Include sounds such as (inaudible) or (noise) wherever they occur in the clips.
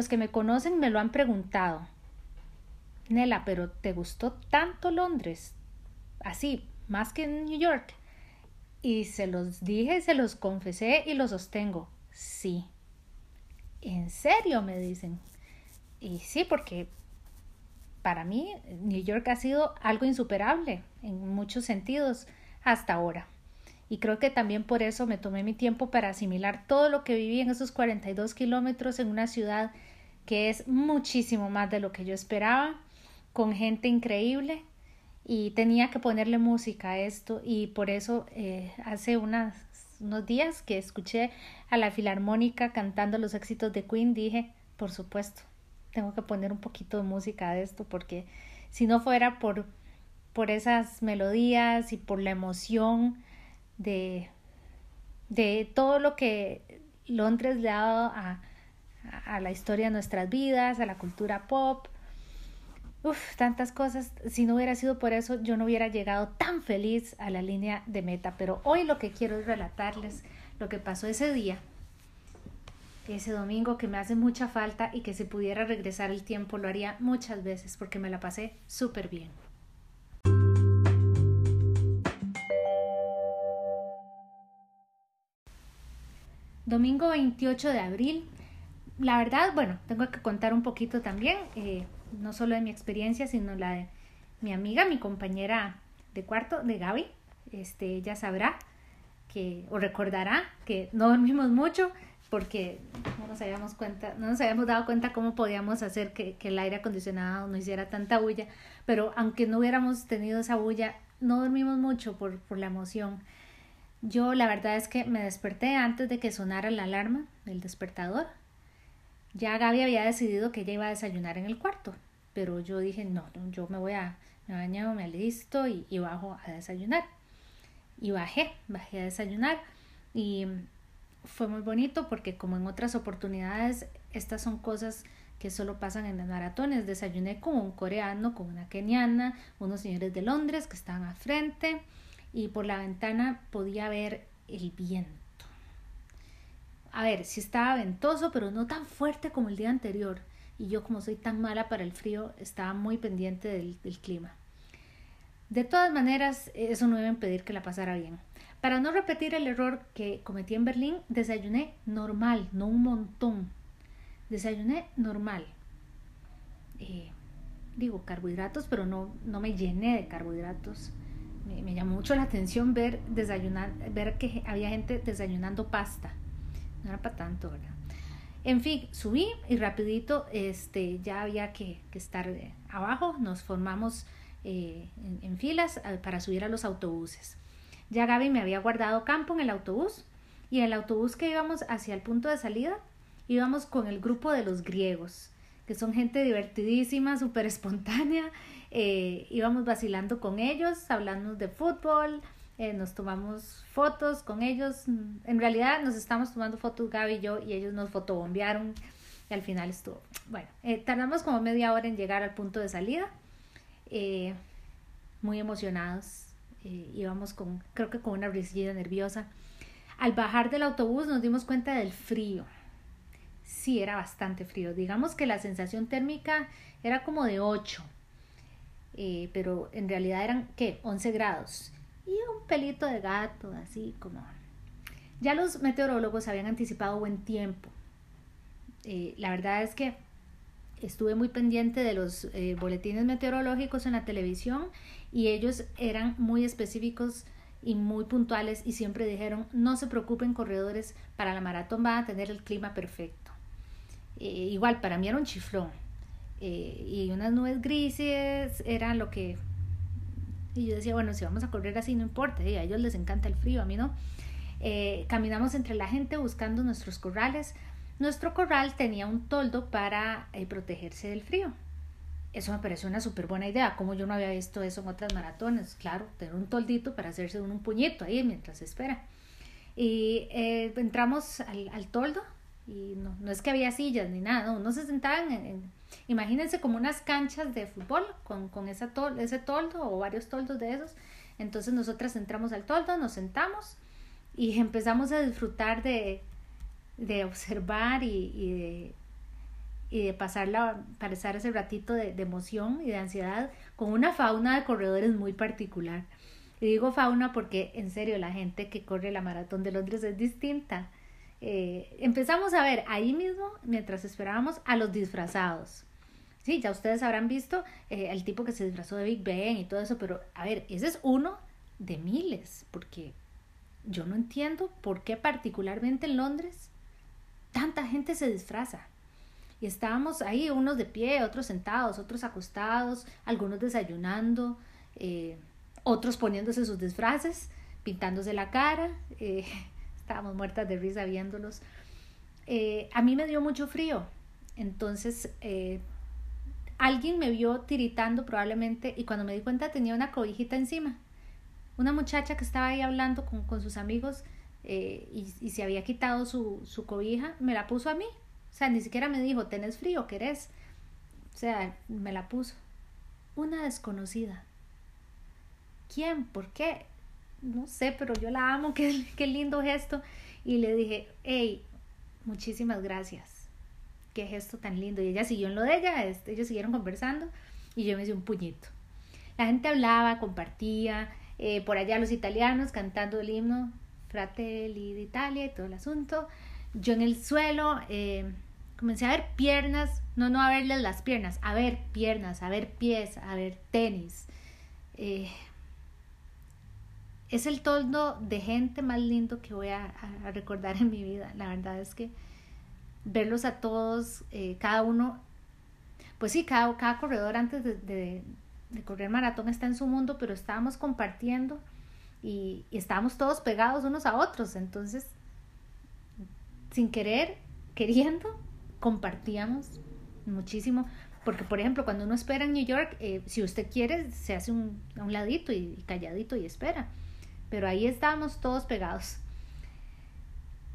Los que me conocen me lo han preguntado. Nela, pero ¿te gustó tanto Londres? Así, más que en New York. Y se los dije, se los confesé y los sostengo. Sí. ¿En serio? me dicen. Y sí, porque para mí New York ha sido algo insuperable en muchos sentidos hasta ahora. Y creo que también por eso me tomé mi tiempo para asimilar todo lo que viví en esos 42 kilómetros en una ciudad que es muchísimo más de lo que yo esperaba, con gente increíble y tenía que ponerle música a esto y por eso eh, hace unas, unos días que escuché a la filarmónica cantando los éxitos de Queen dije, por supuesto, tengo que poner un poquito de música a esto porque si no fuera por, por esas melodías y por la emoción de, de todo lo que Londres le ha dado a, a la historia de nuestras vidas, a la cultura pop, Uf, tantas cosas. Si no hubiera sido por eso, yo no hubiera llegado tan feliz a la línea de meta. Pero hoy lo que quiero es relatarles lo que pasó ese día ese domingo que me hace mucha falta y que si pudiera regresar el tiempo lo haría muchas veces porque me la pasé súper bien. Domingo 28 de abril. La verdad, bueno, tengo que contar un poquito también, eh, no solo de mi experiencia, sino la de mi amiga, mi compañera de cuarto, de Gaby. Este, ella sabrá que, o recordará que no dormimos mucho, porque no nos habíamos cuenta, no nos habíamos dado cuenta cómo podíamos hacer que, el aire acondicionado no hiciera tanta bulla, pero aunque no hubiéramos tenido esa bulla, no dormimos mucho por, por la emoción. Yo la verdad es que me desperté antes de que sonara la alarma del despertador. Ya Gaby había decidido que ella iba a desayunar en el cuarto, pero yo dije, no, yo me voy a, me baño, me alisto y, y bajo a desayunar. Y bajé, bajé a desayunar y fue muy bonito porque como en otras oportunidades, estas son cosas que solo pasan en las maratones. Desayuné con un coreano, con una keniana, unos señores de Londres que estaban al frente y por la ventana podía ver el viento. A ver, sí estaba ventoso, pero no tan fuerte como el día anterior. Y yo como soy tan mala para el frío, estaba muy pendiente del, clima. De todas maneras, eso no iba a impedir que la pasara bien. Para no repetir el error que cometí en Berlín, desayuné normal, no un montón. Desayuné normal. Eh, digo, carbohidratos, pero no, no me llené de carbohidratos. Me, llamó mucho la atención ver, desayunar, ver que había gente desayunando pasta. No era para tanto, ¿verdad? En fin, subí y rapidito este, ya había que, estar eh, abajo. Nos formamos eh, en, filas para subir a los autobuses. Ya Gaby me había guardado campo en el autobús y en el autobús que íbamos hacia el punto de salida íbamos con el grupo de los griegos, que son gente divertidísima, súper espontánea. Eh, íbamos vacilando con ellos, hablando de fútbol, eh, nos tomamos fotos con ellos. En realidad nos estamos tomando fotos Gaby y yo y ellos nos fotobombearon y al final estuvo. Bueno, eh, tardamos como media hora en llegar al punto de salida. muy emocionados, eh, íbamos con, creo que con una risilla nerviosa. Al bajar del autobús nos dimos cuenta del frío. Sí, era bastante frío. Digamos que la sensación térmica era como de 8, eh, pero en realidad eran, ¿qué? 11 grados. Y un pelito de gato, así como... Ya los meteorólogos habían anticipado buen tiempo. Eh, la verdad es que estuve muy pendiente de los eh, boletines meteorológicos en la televisión y ellos eran muy específicos y muy puntuales y siempre dijeron no se preocupen corredores para la maratón van a tener el clima perfecto eh, igual para mí era un chiflón y unas nubes grises era lo que y yo decía bueno si vamos a correr así no importa a ellos les encanta el frío a mí no caminamos entre la gente buscando nuestros corrales nuestro corral tenía un toldo para eh, protegerse del frío. Eso me pareció una súper buena idea, como yo no había visto eso en otras maratones. Claro, tener un toldito para hacerse un, puñito ahí mientras espera. Y eh, entramos al, toldo y no, no, es que había sillas ni nada, no, se sentaban en, imagínense como unas canchas de fútbol con, con ese toldo o varios toldos de esos. Entonces nosotras entramos al toldo, nos sentamos y empezamos a disfrutar de, de observar y, y de pasarla, pasar ese ratito de, de emoción y de ansiedad con una fauna de corredores muy particular. Y digo fauna porque en serio la gente que corre la maratón de Londres es distinta. Eh, empezamos a ver ahí mismo, mientras esperábamos, a los disfrazados. Sí, ya ustedes habrán visto eh, el tipo que se disfrazó de Big Ben y todo eso, pero a ver, ese es uno de miles, porque yo no entiendo por qué particularmente en Londres tanta gente se disfraza. Y estábamos ahí, unos de pie, otros sentados, otros acostados, algunos desayunando, eh, otros poniéndose sus disfraces, pintándose la cara. Estábamos muertas de risa viéndolos. Eh, a mí me dio mucho frío, entonces alguien me vio tiritando probablemente y cuando me di cuenta tenía una cobijita encima. Una muchacha que estaba ahí hablando con, con sus amigos y, y, se había quitado su, su cobija, me la puso a mí. O sea, ni siquiera me dijo, ¿tenés frío? ¿Querés? O sea, me la puso. Una desconocida. ¿Quién? ¿Por qué? No sé, pero yo la amo, (laughs) qué, qué lindo gesto. Y le dije, hey, muchísimas gracias. Qué gesto tan lindo. Y ella siguió en lo de ella, este, ellos siguieron conversando y yo me hice un puñito. La gente hablaba, compartía, eh, por allá los italianos cantando el himno Fratelli d'Italia y todo el asunto yo en el suelo eh, comencé a ver piernas, no, no a verles las piernas, a ver piernas, a ver pies, a ver tenis. Eh, es el toldo de gente más lindo que voy a, recordar en mi vida. La verdad es que verlos a todos, eh, cada uno, pues sí, cada, cada corredor antes de, correr maratón está en su mundo, pero estábamos compartiendo y, y estábamos todos pegados unos a otros. Entonces, sin querer, queriendo, compartíamos muchísimo. Porque, por ejemplo, cuando uno espera en New York, eh, si usted quiere, se hace un, a un ladito y, calladito y espera. Pero ahí estábamos todos pegados.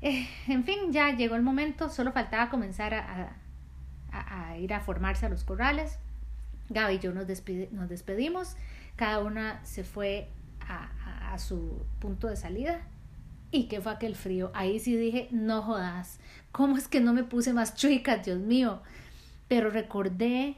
Eh, en fin, ya llegó el momento, solo faltaba comenzar a, ir a formarse a los corrales. Gaby y yo nos, despedimos, cada una se fue a, a su punto de salida ¿Y qué fue aquel frío? Ahí sí dije, no jodas, ¿cómo es que no me puse más chuica, Dios mío? Pero recordé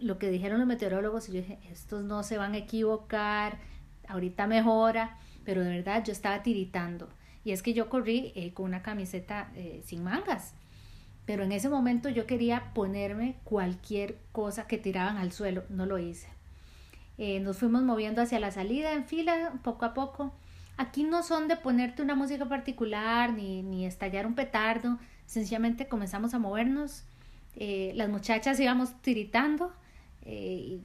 lo que dijeron los meteorólogos y yo dije, estos no se van a equivocar, ahorita mejora, pero de verdad yo estaba tiritando. Y es que yo corrí eh, con una camiseta eh, sin mangas, pero en ese momento yo quería ponerme cualquier cosa que tiraban al suelo, no lo hice. Eh, nos fuimos moviendo hacia la salida en fila, poco a poco, Aquí no son de ponerte una música particular ni, ni estallar un petardo, sencillamente comenzamos a movernos. Las muchachas íbamos tiritando. ¿Qué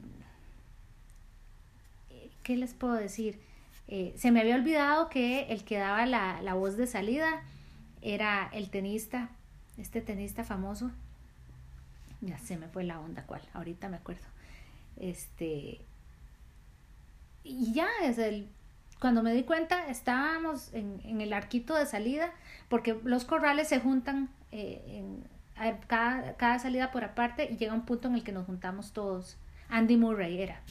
les puedo decir? Eh, se me había olvidado que el que daba la, la voz de salida era el tenista, este tenista famoso. Ya se me fue la onda, ¿cuál? Ahorita me acuerdo. Este. Y ya, es el cuando me di cuenta, estábamos en, en el arquito de salida, porque los corrales se juntan eh, en, cada, cada salida por aparte y llega un punto en el que nos juntamos todos. Andy Murray era.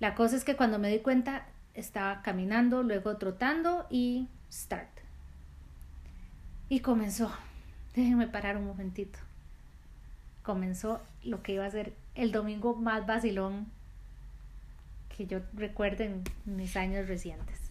La cosa es que cuando me di cuenta, estaba caminando, luego trotando y start. Y comenzó. (laughs) Déjenme parar un momentito. Comenzó lo que iba a ser el domingo más vacilón que yo recuerdo en mis años recientes.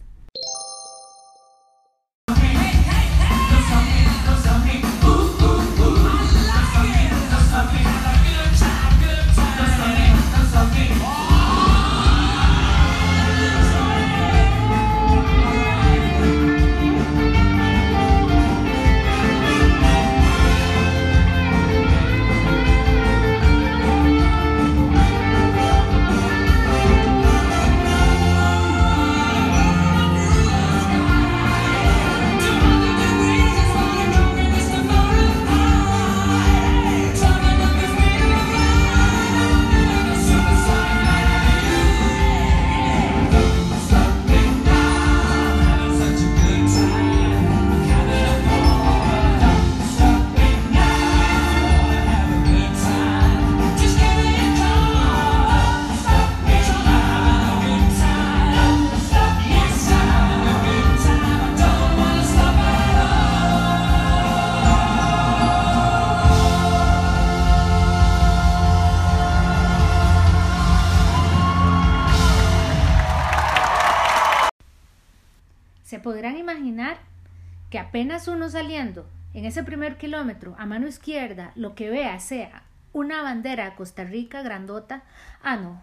Apenas uno saliendo en ese primer kilómetro a mano izquierda lo que vea sea una bandera de Costa Rica grandota, ah no.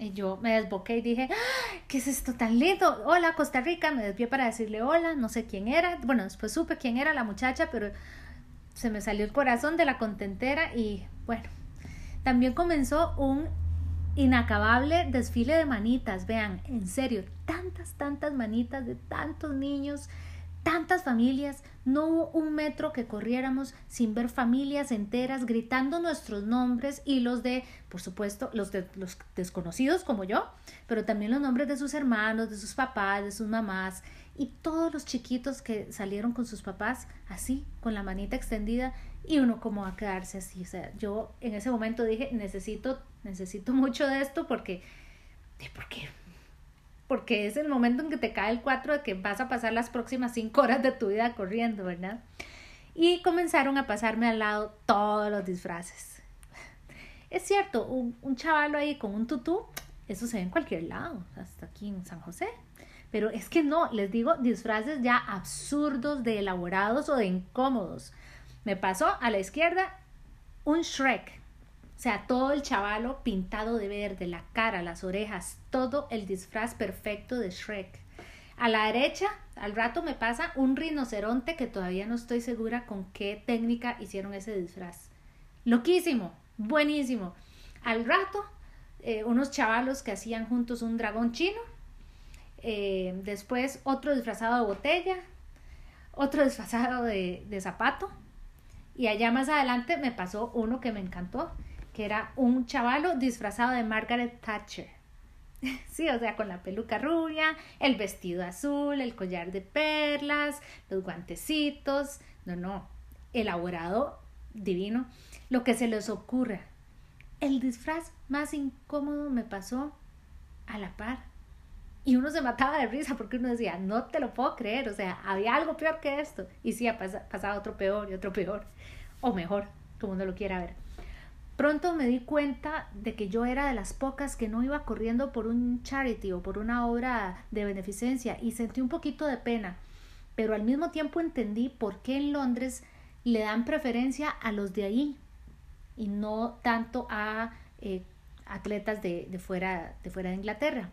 Y yo me desboqué y dije, ¡Ah! ¿qué es esto tan lindo? Hola Costa Rica, me desvié para decirle hola, no sé quién era, bueno, después supe quién era la muchacha, pero se me salió el corazón de la contentera y bueno, también comenzó un inacabable desfile de manitas, vean, en serio, tantas, tantas manitas de tantos niños, tantas familias, no hubo un metro que corriéramos sin ver familias enteras gritando nuestros nombres y los de, por supuesto, los de los desconocidos como yo, pero también los nombres de sus hermanos, de sus papás, de sus mamás y todos los chiquitos que salieron con sus papás así, con la manita extendida y uno como a quedarse así, o sea, yo en ese momento dije, necesito, necesito mucho de esto porque, ¿por qué? Porque es el momento en que te cae el 4 de que vas a pasar las próximas 5 horas de tu vida corriendo, ¿verdad? Y comenzaron a pasarme al lado todos los disfraces. Es cierto, un, un chaval ahí con un tutú, eso se ve en cualquier lado, hasta aquí en San José. Pero es que no, les digo, disfraces ya absurdos, de elaborados o de incómodos. Me pasó a la izquierda un Shrek, o sea, todo el chavalo pintado de verde, la cara, las orejas, todo el disfraz perfecto de Shrek. A la derecha, al rato me pasa un rinoceronte que todavía no estoy segura con qué técnica hicieron ese disfraz. Loquísimo, buenísimo. Al rato, eh, unos chavalos que hacían juntos un dragón chino. Eh, después otro disfrazado de botella. Otro (laughs) disfrazado de, de zapato. Y allá más adelante me pasó uno que me encantó que era un chavalo disfrazado de Margaret Thatcher. (laughs) Sí, o sea, con la peluca rubia, el vestido azul, el collar de perlas, los guantecitos. No, no, elaborado, divino. Lo que se les ocurra. El disfraz más incómodo me pasó a la par. Y uno se mataba de risa porque uno decía, no te lo puedo creer, o sea, había algo peor que esto. Y sí, pasaba otro peor y otro peor, o mejor, como uno lo quiera ver. Pronto me di cuenta de que yo era de las pocas que no iba corriendo por un charity o por una obra de beneficencia y sentí un poquito de pena, pero al mismo tiempo entendí por qué en Londres le dan preferencia a los de ahí y no tanto a eh, atletas de, fuera, de fuera de Inglaterra.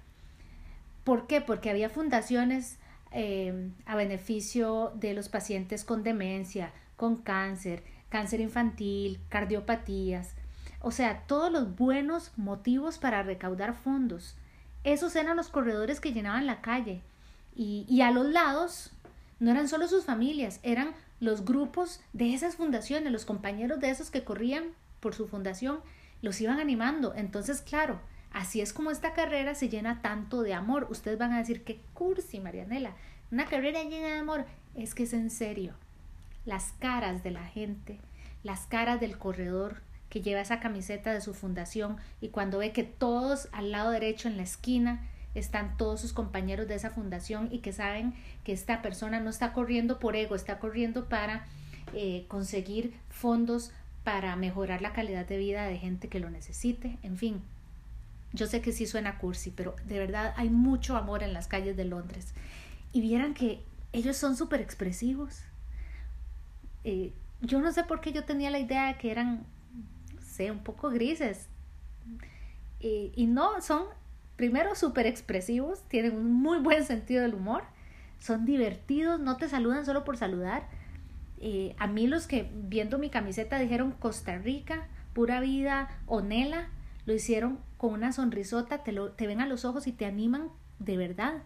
¿Por qué? Porque había fundaciones eh, a beneficio de los pacientes con demencia, con cáncer, cáncer infantil, cardiopatías, o sea, todos los buenos motivos para recaudar fondos. Esos eran los corredores que llenaban la calle. Y, y a los lados no eran solo sus familias, eran los grupos de esas fundaciones, los compañeros de esos que corrían por su fundación, los iban animando. Entonces, claro, así es como esta carrera se llena tanto de amor. Ustedes van a decir, qué cursi, Marianela, una carrera llena de amor. Es que es en serio. Las caras de la gente, las caras del corredor, que lleva esa camiseta de su fundación y cuando ve que todos al lado derecho en la esquina están todos sus compañeros de esa fundación y que saben que esta persona no está corriendo por ego, está corriendo para eh, conseguir fondos para mejorar la calidad de vida de gente que lo necesite, en fin. Yo sé que sí suena cursi, pero de verdad hay mucho amor en las calles de Londres. Y vieran que ellos son súper expresivos. Eh, yo no sé por qué yo tenía la idea de que eran un poco grises. Y, no, son primero súper expresivos, tienen un muy buen sentido del humor, son divertidos, no te saludan solo por saludar. a mí los que viendo mi camiseta dijeron Costa Rica, pura vida, Onela, lo hicieron con una sonrisota, te, lo, te ven a los ojos y te animan de verdad.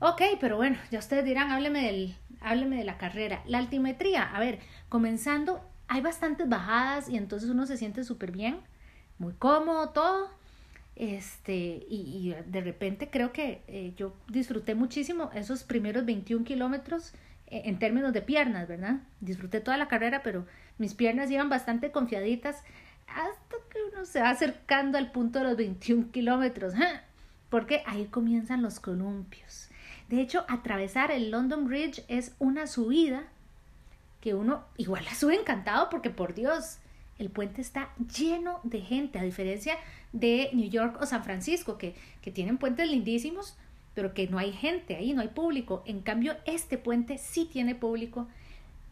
Ok, pero bueno, ya ustedes dirán, hábleme, del, hábleme de la carrera. La altimetría, a ver, comenzando hay bastantes bajadas y entonces uno se siente súper bien, muy cómodo todo. Este, y, de repente creo que eh, yo disfruté muchísimo esos primeros 21 kilómetros eh, en términos de piernas, ¿verdad? Disfruté toda la carrera, pero mis piernas iban bastante confiaditas hasta que uno se va acercando al punto de los 21 kilómetros, porque ahí comienzan los columpios. De hecho, atravesar el London Bridge es una subida que uno igual la sube encantado porque por Dios, el puente está lleno de gente, a diferencia de New York o San Francisco, que, que tienen puentes lindísimos, pero que no hay gente ahí, no hay público. En cambio, este puente sí tiene público.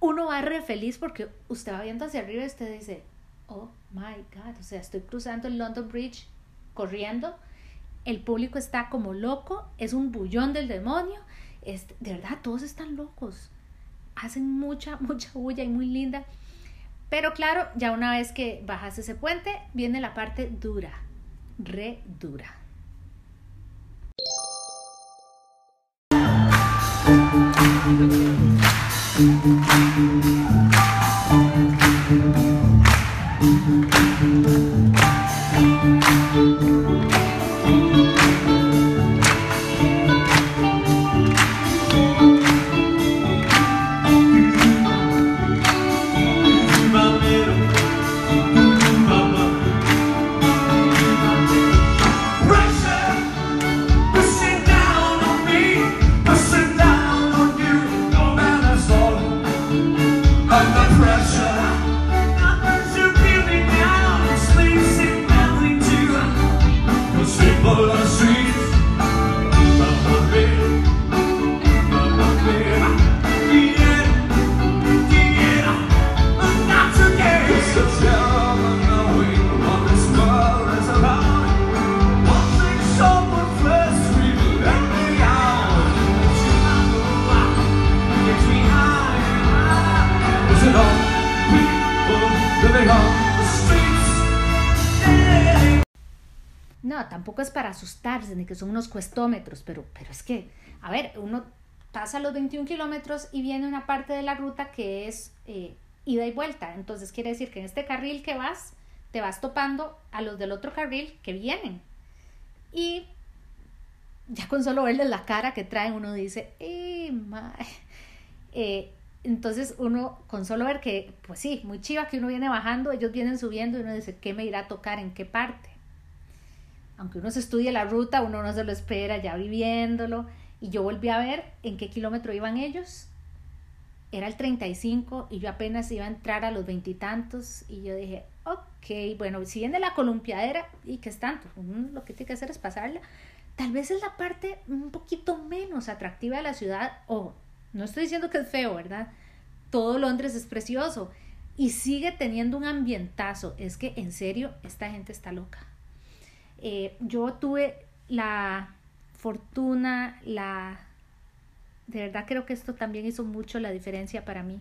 Uno va re feliz porque usted va viendo hacia arriba y usted dice, oh my God, o sea, estoy cruzando el London Bridge corriendo, el público está como loco, es un bullón del demonio, es, de verdad, todos están locos, hacen mucha, (laughs) mucha bulla y muy linda. Pero claro, ya una vez que bajas ese puente, viene la parte dura, re dura. Ni que son unos cuestómetros, pero, pero es que, a ver, uno pasa los 21 kilómetros y viene una parte de la ruta que es eh, ida y vuelta. Entonces quiere decir que en este carril que vas, te vas topando a los del otro carril que vienen. Y ya con solo verles la cara que traen, uno dice, ¡eh, (laughs) eh, entonces uno con solo ver que, pues sí, muy chiva que uno viene bajando, ellos vienen subiendo y uno dice, ¿qué me irá a tocar en qué parte? Aunque uno se estudie la ruta, uno no se lo espera ya viviéndolo. Y yo volví a ver en qué kilómetro iban ellos. Era el 35 y yo apenas iba a entrar a los veintitantos y, yo dije, ok, bueno, si viene la columpiadera y que es tanto, lo que tiene que hacer es pasarla. Tal vez es la parte un poquito menos atractiva de la ciudad o no estoy diciendo que es feo, ¿verdad? Todo Londres es precioso y sigue teniendo un ambientazo. Es que en serio, esta gente está loca. Eh, yo tuve la fortuna, la... De verdad creo que esto también hizo mucho la diferencia para mí.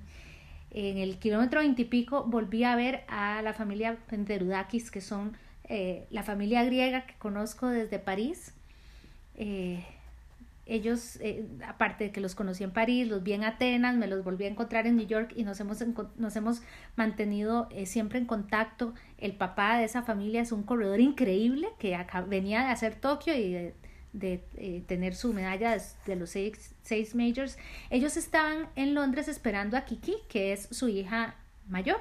En el kilómetro veintipico volví a ver a la familia Penterudakis, que son eh, la familia griega que conozco desde París. Eh, ellos, eh, aparte de que los conocí en París, los vi en Atenas, me los volví a encontrar en New York y nos hemos, nos hemos mantenido eh, siempre en contacto. El papá de esa familia es un corredor increíble que venía de hacer Tokio y de, eh, tener su medalla de, los seis, seis majors. Ellos estaban en Londres esperando a Kiki, que es su hija mayor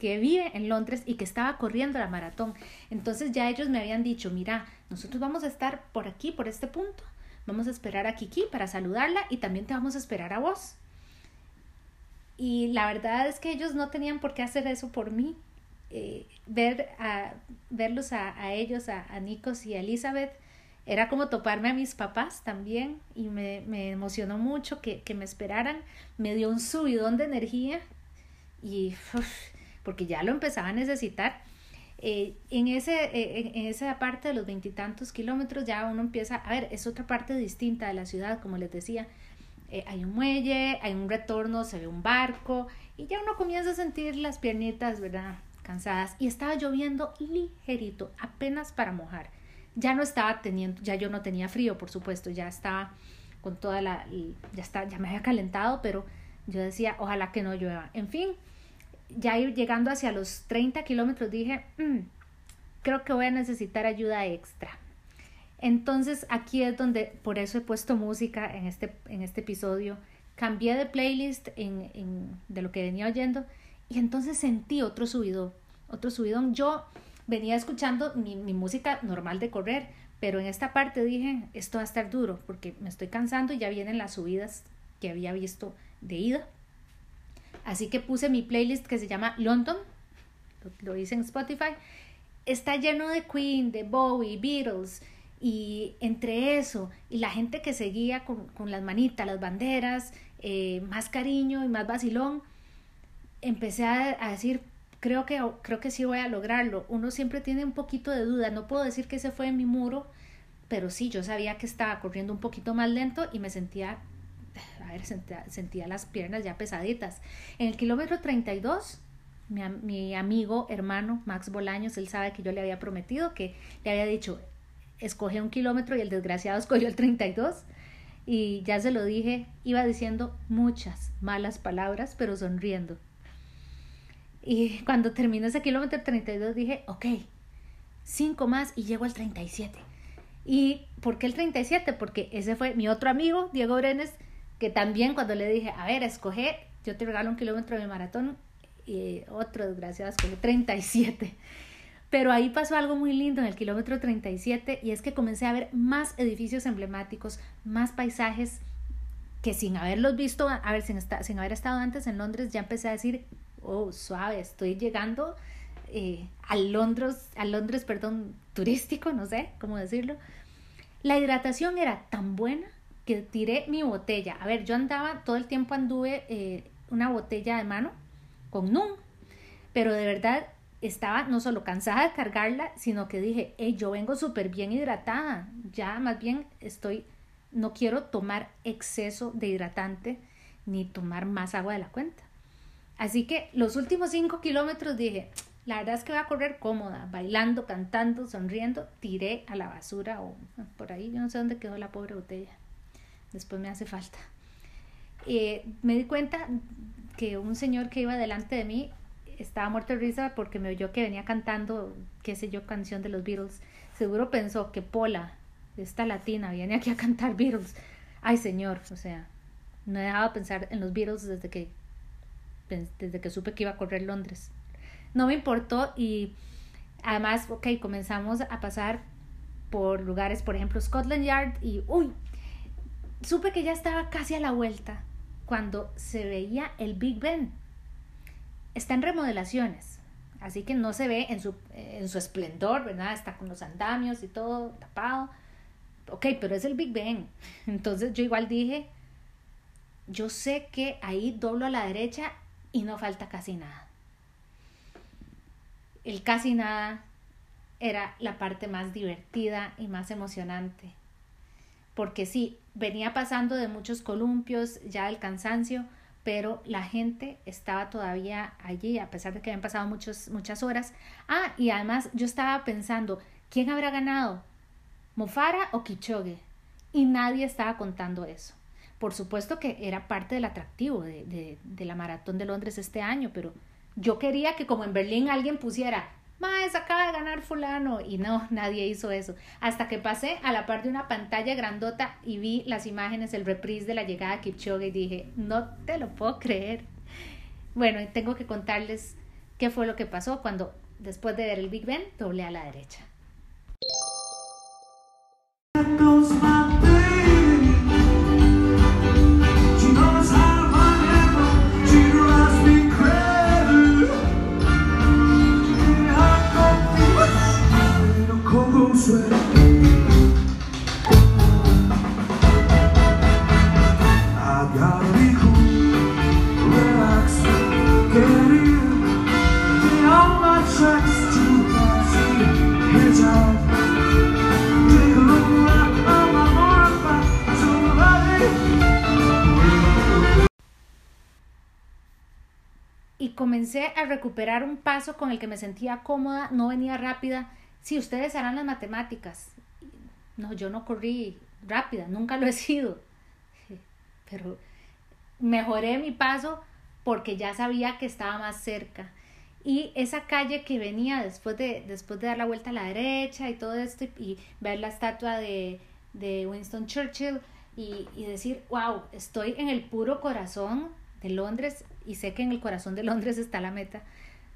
que vive en Londres y que estaba corriendo la maratón. Entonces ya ellos me habían dicho, mira, nosotros vamos a estar por aquí, por este punto Vamos a esperar a Kiki para saludarla y también te vamos a esperar a vos. Y la verdad es que ellos no tenían por qué hacer eso por mí. Eh, ver a, verlos a, ellos, a, a, Nikos y a Elizabeth, era como toparme a mis papás también y me, me emocionó mucho que, que, me esperaran. Me dio un subidón de energía y porque ya lo empezaba a necesitar. Eh, en, ese, eh, en, esa parte de los veintitantos kilómetros ya uno empieza, a ver, es otra parte distinta de la ciudad, como les decía. Eh, hay un muelle, hay un retorno, se ve un barco y ya uno comienza a sentir las piernitas, ¿verdad? Cansadas. Y estaba lloviendo ligerito, apenas para mojar. Ya no estaba teniendo, ya yo no tenía frío, por supuesto, ya estaba con toda la, ya está, ya me había calentado, pero yo decía, ojalá que no llueva. En fin, ya ir llegando hacia los 30 kilómetros dije, mm, creo que voy a necesitar ayuda extra. Entonces aquí es donde, por eso he puesto música en este, en este episodio. Cambié de playlist en, en, de lo que venía oyendo y entonces sentí otro subidón, otro subidón. Yo venía escuchando mi, mi música normal de correr, pero en esta parte dije, esto va a estar duro porque me estoy cansando y ya vienen las subidas que había visto de ida. Así que puse mi playlist que se llama London, lo, hice en Spotify. Está lleno de Queen, de Bowie, Beatles Y entre eso y la gente que seguía con, con las manitas, las banderas, eh, más cariño y más vacilón, empecé a, decir, creo que, creo que sí voy a lograrlo. Uno siempre tiene un poquito de duda, no puedo decir que ese fue mi muro, pero sí, yo sabía que estaba corriendo un poquito más lento y me sentía, a ver, sentía, sentía las piernas ya pesaditas. En el kilómetro 32, mi, mi amigo, hermano Max Bolaños, él sabe que yo le había prometido que le había dicho, escoge un kilómetro y el desgraciado (laughs) escogió el 32 y ya se lo dije, iba diciendo muchas malas palabras, pero sonriendo. Y cuando terminó ese kilómetro 32 dije, ok, cinco más y llego al 37. ¿Y por qué el 37? Porque ese fue mi otro amigo, Diego Brenes, que también cuando le dije, a ver, escoge, yo te regalo un kilómetro de maratón, y otro desgraciado escoge 37. Pero ahí pasó algo muy lindo en el kilómetro 37 y es que comencé a ver más edificios emblemáticos, más paisajes que sin haberlos visto, a ver, sin, sin haber estado antes en Londres, ya empecé a decir, oh, suave, estoy llegando eh, a Londres, a Londres, perdón, turístico, no sé cómo decirlo. La hidratación era tan buena que tiré mi botella. A ver, yo andaba, todo el tiempo anduve eh, una botella de mano con NUM, pero de verdad estaba no solo cansada de cargarla, sino que dije, hey, yo vengo súper bien hidratada, ya más bien estoy, no quiero tomar exceso de hidratante ni tomar más agua de la cuenta. Así que los últimos cinco kilómetros dije, la verdad es que voy a correr cómoda, bailando, cantando, sonriendo, tiré a la basura o por ahí, yo no sé dónde quedó la pobre botella, después me hace falta. Eh, me di cuenta que un señor que iba delante de mí estaba muerto de risa porque me oyó que venía cantando, qué sé yo, canción de los Beatles. Seguro pensó que Pola, esta latina, viene aquí a cantar Beatles. Ay, señor, o sea, no he dejado de pensar en los Beatles desde que, desde que supe que iba a correr Londres. No me importó y además, ok, comenzamos a pasar por lugares, por ejemplo, Scotland Yard y, uy, supe que ya estaba casi a la vuelta cuando se veía el Big Ben está en remodelaciones, así que no se ve en su, en su esplendor, ¿verdad? Está con los andamios y todo tapado. Ok, pero es el Big Ben. (laughs) Entonces yo igual dije, yo sé que ahí doblo a la derecha y no falta casi nada. El casi nada era la parte más divertida y más emocionante. Porque sí, venía pasando de muchos columpios, ya el cansancio, pero la gente estaba todavía allí, a pesar de que habían pasado muchos, muchas horas. Ah, y además yo estaba pensando, ¿quién habrá ganado? ¿Mofara o Kichogue? Y nadie estaba contando eso. Por supuesto que era parte del atractivo de, de la maratón de Londres este año, pero yo quería que como en Berlín alguien pusiera Maes, acaba de ganar fulano. Y no, nadie hizo eso. Hasta que pasé a la par de una pantalla grandota y vi las imágenes, el reprise de la llegada de Kipchoge y dije, no te lo puedo creer. Bueno, tengo que contarles qué fue lo que pasó cuando después de ver el Big Ben doblé a la derecha. Comencé a recuperar un paso con el que me sentía cómoda, no venía rápida. Si ustedes harán las matemáticas. No, yo no corrí rápida, nunca lo he sido. Pero mejoré mi paso porque ya sabía que estaba más cerca. Y esa calle que venía después de, después de dar la vuelta a la derecha y todo esto y, ver la estatua de, de Winston Churchill y, y decir, wow, estoy en el puro corazón de Londres y sé que en el corazón de Londres está la meta,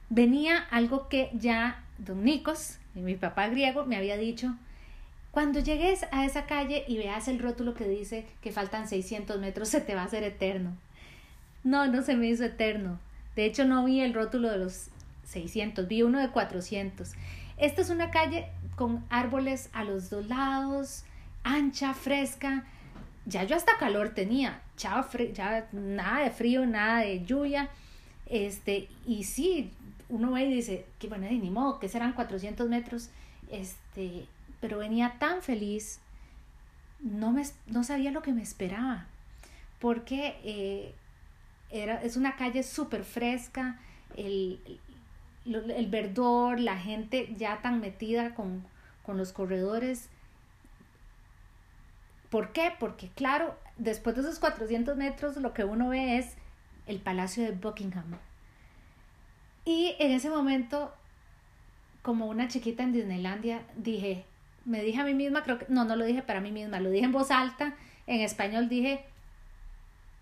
venía algo que ya don Nikos, mi papá griego, me había dicho, cuando llegues a esa calle y veas el rótulo que dice que faltan 600 metros, se te va a hacer eterno. No, no se me hizo eterno. De hecho, no vi el rótulo de los 600, vi uno de 400. Esta es una calle con árboles a los dos lados, ancha, fresca. Ya yo hasta calor tenía, ya, nada de frío, nada de lluvia. Este, y sí, uno ve y dice, que bueno, ni modo, que serán 400 metros. Este, pero venía tan feliz, no, me, no sabía lo que me esperaba, porque eh, era, es una calle súper fresca, el, el, verdor, la gente ya tan metida con, con los corredores. ¿Por qué? Porque claro, después de esos 400 metros lo que uno ve es el Palacio de Buckingham. Y en ese momento, como una chiquita en Disneylandia, dije, me dije a mí misma, creo que, no, no lo dije para mí misma, lo dije en voz alta, en español dije,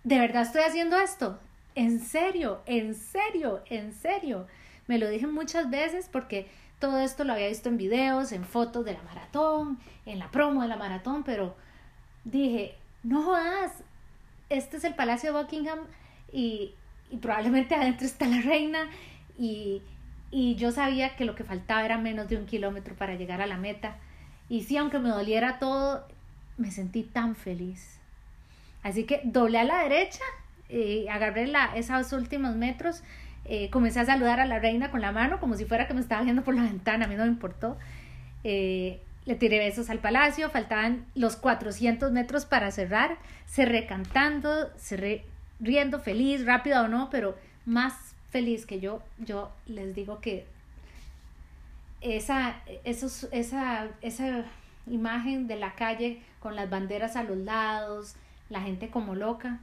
¿de verdad estoy haciendo esto? En serio, en serio, en serio. Me lo dije muchas veces porque todo esto lo había visto en videos, en fotos de la maratón, en la promo de la maratón, pero dije, no jodas, este es el Palacio de Buckingham y, probablemente (laughs) adentro está la reina y, y yo sabía que lo que faltaba era menos de un kilómetro para llegar a la meta. Y sí, aunque me doliera todo, me sentí tan feliz. Así que doblé a la derecha, eh, agarré la, esos últimos metros, eh, comencé a saludar a la reina con la mano, como si fuera que me estaba viendo por la ventana, a mí no me importó. Eh, le tiré besos al palacio, faltaban los 400 metros para cerrar, cerré cantando, cerré riendo, feliz, rápido o no, pero más feliz que yo, yo les digo que esa, esos, esa, esa imagen de la calle con las banderas a los lados, la gente como loca,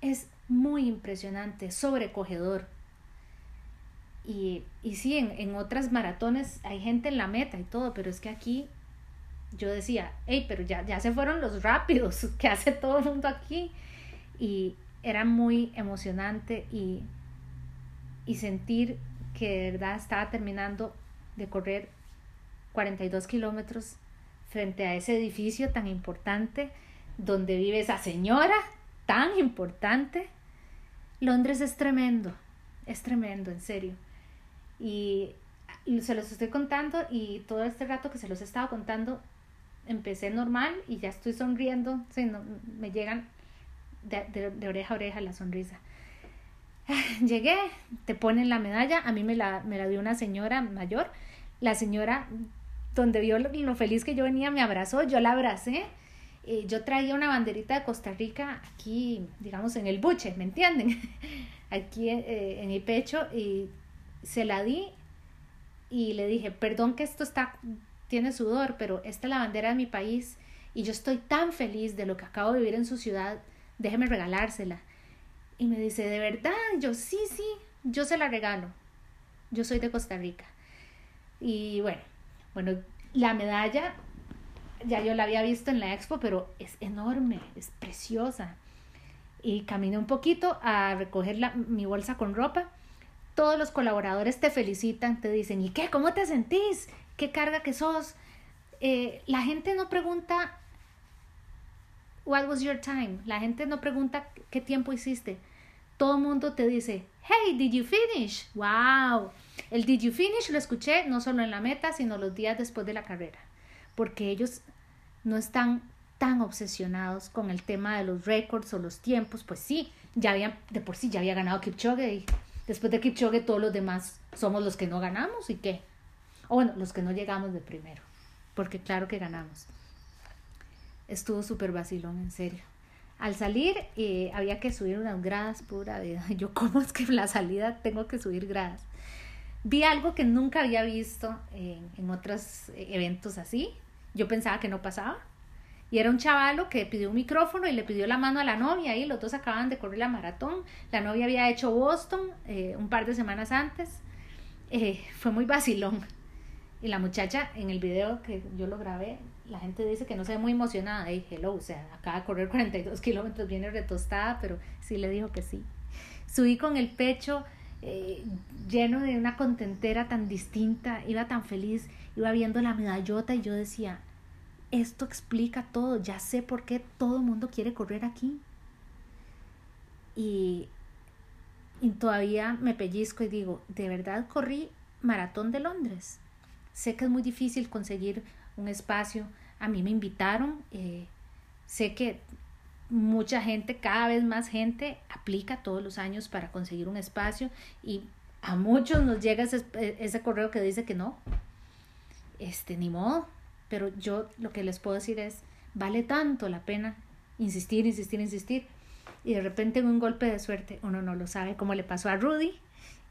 es muy impresionante, sobrecogedor. Y, y sí, en, en, otras maratones hay gente en la meta y todo, pero es que aquí yo decía, hey, pero ya, ya se fueron los rápidos, (laughs) que hace todo el mundo aquí? Y era muy emocionante y y sentir que de verdad estaba terminando de correr 42 kilómetros frente a ese edificio tan importante donde vive esa señora tan importante. Londres es tremendo, es tremendo, en serio. Y, se los estoy contando y todo este rato que se los he estado contando, empecé normal y ya estoy sonriendo, me llegan de oreja a oreja la sonrisa. (laughs) Llegué, te ponen la medalla, a mí me la, me la dio una señora mayor, la señora donde vio lo, feliz que yo venía me abrazó, yo la abracé, eh, yo traía una banderita de Costa Rica aquí, digamos, en el buche, ¿me entienden? (laughs) aquí eh, en mi pecho y se la di y le dije, perdón que esto está, tiene sudor, pero esta es la bandera de mi país y yo estoy tan feliz de lo que acabo de vivir en su ciudad, déjeme regalársela. Y me dice, ¿de verdad? Yo, sí, sí, yo se la regalo. Yo soy de Costa Rica. Y bueno, bueno, la medalla ya yo la había visto en la expo, pero es enorme, es preciosa. Y caminé un poquito a recoger la, mi bolsa con ropa. Todos los colaboradores te felicitan, te dicen, ¿y qué? ¿Cómo te sentís? ¿Qué carga que sos? Eh, la gente no pregunta What was your time? La gente no pregunta qué tiempo hiciste. Todo el mundo te dice, Hey, did you finish? Wow. El did you finish lo escuché no solo en la meta, sino los días después de la carrera. Porque ellos no están tan obsesionados con el tema de los récords o los tiempos. Pues sí, ya había, de por sí ya había ganado Kipchoge y después de Kipchoge todos los demás somos los que no ganamos y qué. O bueno, los que no llegamos de primero. Porque claro que ganamos estuvo súper vacilón, en serio. Al salir eh, había que subir unas gradas, pura vida. (laughs) Yo, ¿cómo es que la salida tengo que subir gradas? Vi algo que nunca había visto en, en otros eventos así. Yo pensaba que no pasaba. Era un chavalo que pidió un micrófono y le pidió la mano a la novia y los dos acababan de correr la maratón. La novia había hecho Boston eh, un par de semanas antes. Eh, fue muy vacilón. Y la muchacha en el video que yo lo grabé la gente dice que no se ve muy emocionada. Y hello, o sea, acaba de correr 42 kilómetros, viene retostada, pero sí le dijo que sí. Subí con el pecho eh, lleno de una contentera tan distinta, iba tan feliz, iba viendo la medallota y yo decía, esto explica todo, ya sé por qué todo el mundo quiere correr aquí. Y todavía me pellizco y digo, ¿de verdad corrí maratón de Londres? Sé que es muy difícil conseguir un espacio. A mí me invitaron. Eh, sé que mucha gente, cada vez más gente, aplica todos los años para conseguir un espacio y a muchos nos llega ese, ese correo que dice que no. Este, ni modo. Pero yo lo que les puedo decir es, vale tanto la pena insistir, insistir, insistir. Y de repente en un golpe de suerte uno no lo sabe, como le pasó a Rudy.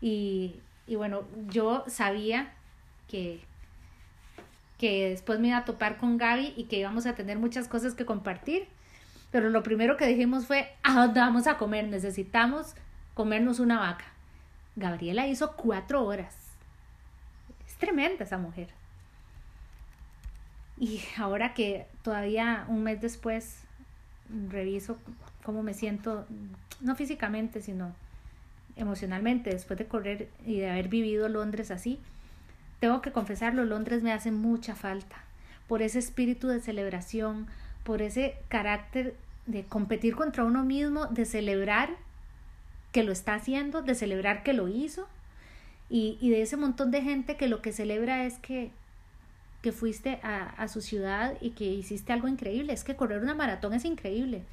Y, y bueno, yo sabía que, que después me iba a topar con Gaby y que íbamos a tener muchas cosas que compartir. Pero lo primero que dijimos fue, ¿a dónde vamos a comer? Necesitamos comernos una vaca. Gabriela hizo cuatro horas. Es tremenda esa mujer. Y ahora que todavía un mes después reviso cómo me siento, no físicamente, sino emocionalmente, después de correr y de haber vivido Londres así, tengo que confesarlo, Londres me hace mucha falta. Por ese espíritu de celebración, por ese carácter de competir contra uno mismo, de celebrar que lo está haciendo, de celebrar que lo hizo. Y, y de ese montón de gente que lo que celebra es que que fuiste a, su ciudad y que hiciste algo increíble. Es que correr una maratón es increíble.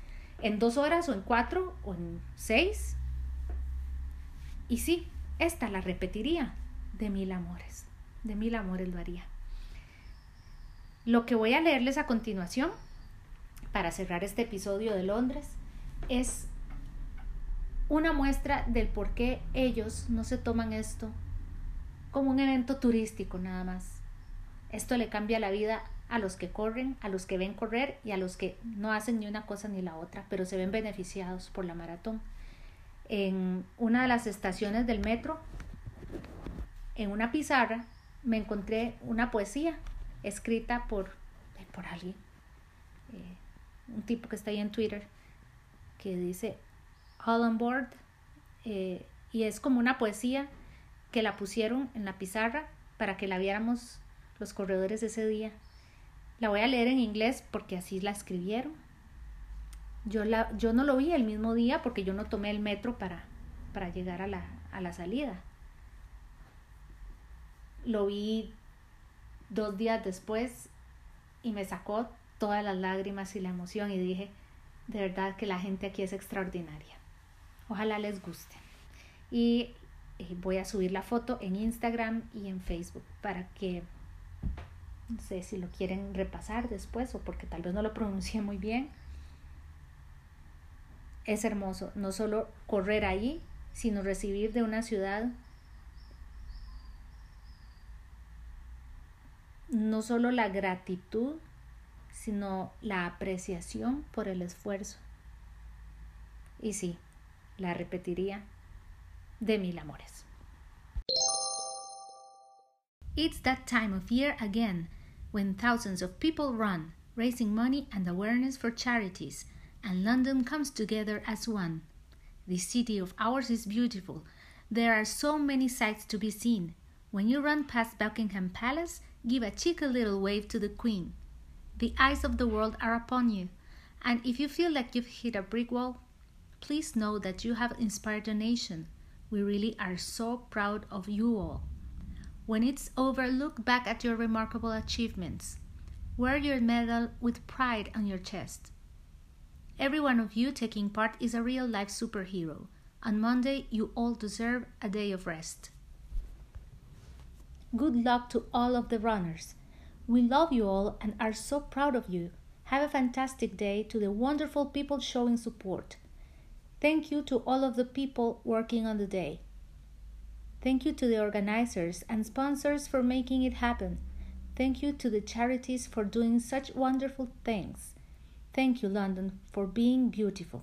En dos horas o en cuatro o en seis. Y sí, esta la repetiría de mil amores. De mil amores lo haría. Lo que voy a leerles a continuación para cerrar este episodio de Londres es una muestra del por qué ellos no se toman esto como un evento turístico nada más, esto le cambia la vida a los que corren, a los que ven correr y a los que no hacen ni una cosa ni la otra, pero se ven beneficiados por la maratón. En una de las estaciones del metro, en una pizarra, me encontré una poesía escrita por, eh, por alguien, eh, un tipo que está ahí en Twitter, que dice All on Board, eh, y es como una poesía que la pusieron en la pizarra para que la viéramos los corredores ese día. La voy a leer en inglés porque así la escribieron. Yo, la, yo no lo vi el mismo día porque yo no tomé el metro para, para llegar a la, a la salida. Lo vi dos días después y me sacó todas las lágrimas y la emoción y dije, de verdad que la gente aquí es extraordinaria. Ojalá les guste. Y eh, voy a subir la foto en Instagram y en Facebook para que no sé si lo quieren repasar después o porque tal vez no lo pronuncié muy bien. Es hermoso, no solo correr ahí, sino recibir de una ciudad no solo la gratitud, sino la apreciación por el esfuerzo. Y sí, la repetiría de mil amores. It's that time of year again when thousands of people run, raising money and awareness for charities, and London comes together as one. This city of ours is beautiful. There are so many sights to be seen. When you run past Buckingham Palace, give a cheeky little wave to the Queen. The eyes of the world are upon you, and if you feel like you've hit a brick wall, please know that you have inspired a nation. We really are so proud of you all. When it's over, look back at your remarkable achievements. Wear your medal with pride on your chest. Every one of you taking part is a real life superhero. On Monday, you all deserve a day of rest. Good luck to all of the runners. We love you all and are so proud of you. Have a fantastic day to the wonderful people showing support. Thank you to all of the people working on the day. Thank you to the organizers and sponsors for making it happen. Thank you to the charities for doing such wonderful things. Thank you, London, for being beautiful.